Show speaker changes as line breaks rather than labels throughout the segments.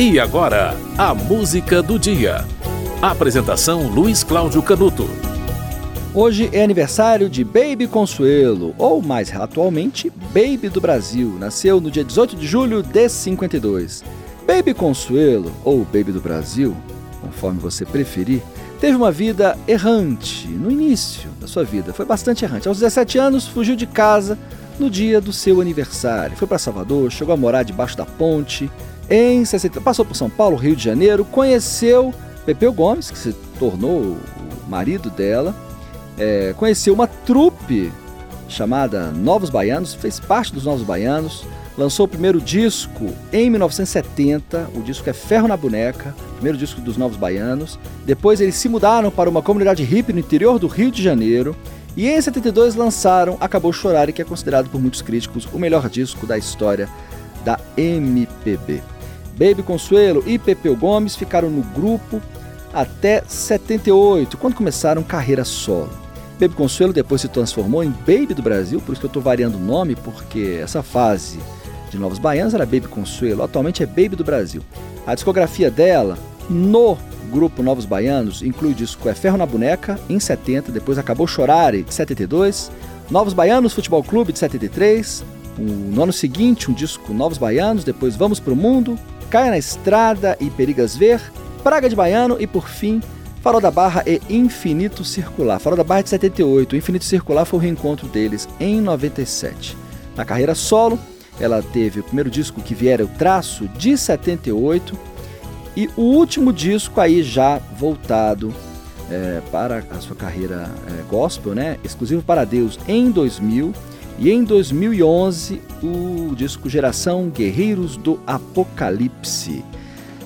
E agora, a música do dia. Apresentação Luiz Cláudio Canuto.
Hoje é aniversário de Baby Consuelo, ou mais atualmente, Baby do Brasil. Nasceu no dia 18 de julho de 52. Baby Consuelo, ou Baby do Brasil, conforme você preferir, teve uma vida errante no início da sua vida. Foi bastante errante. Aos 17 anos, fugiu de casa no dia do seu aniversário. Foi para Salvador, chegou a morar debaixo da ponte, em 60, passou por São Paulo, Rio de Janeiro, conheceu Pepeu Gomes, que se tornou o marido dela, é, conheceu uma trupe chamada Novos Baianos, fez parte dos Novos Baianos, lançou o primeiro disco em 1970, o disco é Ferro na Boneca, primeiro disco dos Novos Baianos. Depois eles se mudaram para uma comunidade hippie no interior do Rio de Janeiro. E em 72 lançaram Acabou Chorar, que é considerado por muitos críticos o melhor disco da história da MPB. Baby Consuelo e Pepeu Gomes ficaram no grupo até 78, quando começaram carreira solo. Baby Consuelo depois se transformou em Baby do Brasil, por isso que eu estou variando o nome, porque essa fase de Novos Baianos era Baby Consuelo, atualmente é Baby do Brasil. A discografia dela, no grupo Novos Baianos, inclui o disco É Ferro na Boneca, em 70, depois acabou Chorare, de 72, Novos Baianos Futebol Clube, de 73, no ano seguinte, um disco Novos Baianos, depois Vamos Pro Mundo, Caia na Estrada e Perigas Ver, Praga de Baiano e, por fim, Farol da Barra e Infinito Circular. Farol da Barra é de 78, Infinito Circular foi o reencontro deles em 97. Na carreira solo, ela teve o primeiro disco que viera o traço de 78 e o último disco aí já voltado é, para a sua carreira é, gospel, né? Exclusivo para Deus em 2000 e em 2011, o disco Geração Guerreiros do Apocalipse.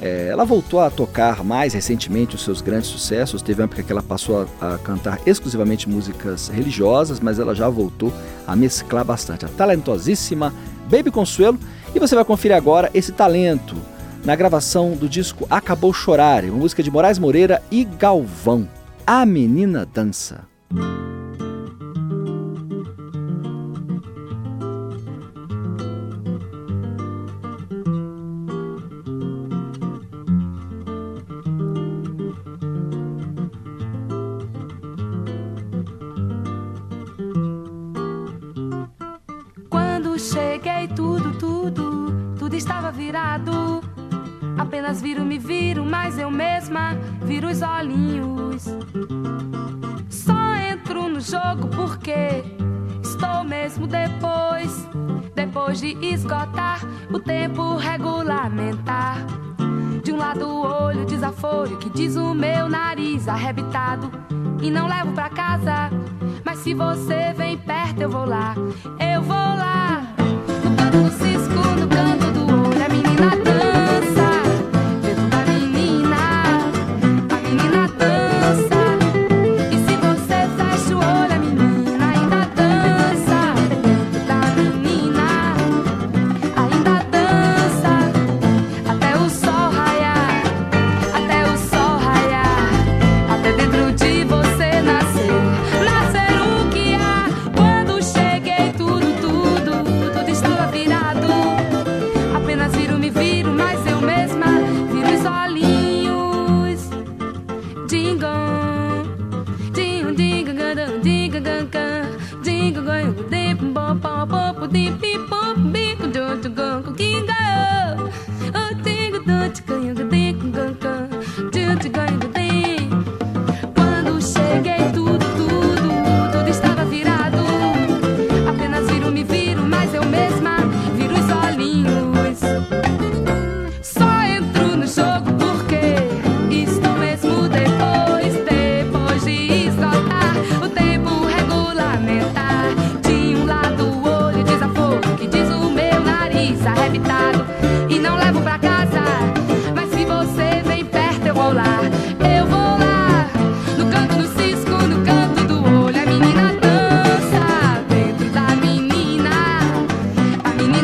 É, ela voltou a tocar mais recentemente os seus grandes sucessos. Teve uma época que ela passou a, a, cantar exclusivamente músicas religiosas, mas ela já voltou a mesclar bastante. A talentosíssima Baby Consuelo. E você vai conferir agora esse talento na gravação do disco Acabou Chorar, uma música de Moraes Moreira e Galvão. A Menina Dança.
Estava virado. Apenas viro, me viro, mas eu mesma viro os olhinhos. Só entro no jogo porque estou mesmo depois, depois de esgotar o tempo regulamentar. De um lado o olho desaforo que diz o meu nariz arrebitado e não levo pra casa. Mas se você vem perto, eu vou lá, eu vou lá. No canto do cisco, O dipi pop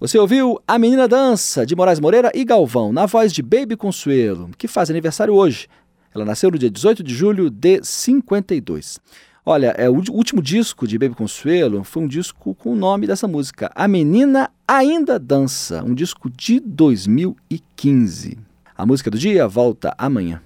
Você ouviu A Menina Dança, de Moraes Moreira e Galvão, na voz de Baby Consuelo, que faz aniversário hoje. Ela nasceu no dia 18 de julho de 52. Olha, é, o último disco de Baby Consuelo foi um disco com o nome dessa música, A Menina Ainda Dança, um disco de 2015. A música do dia volta amanhã.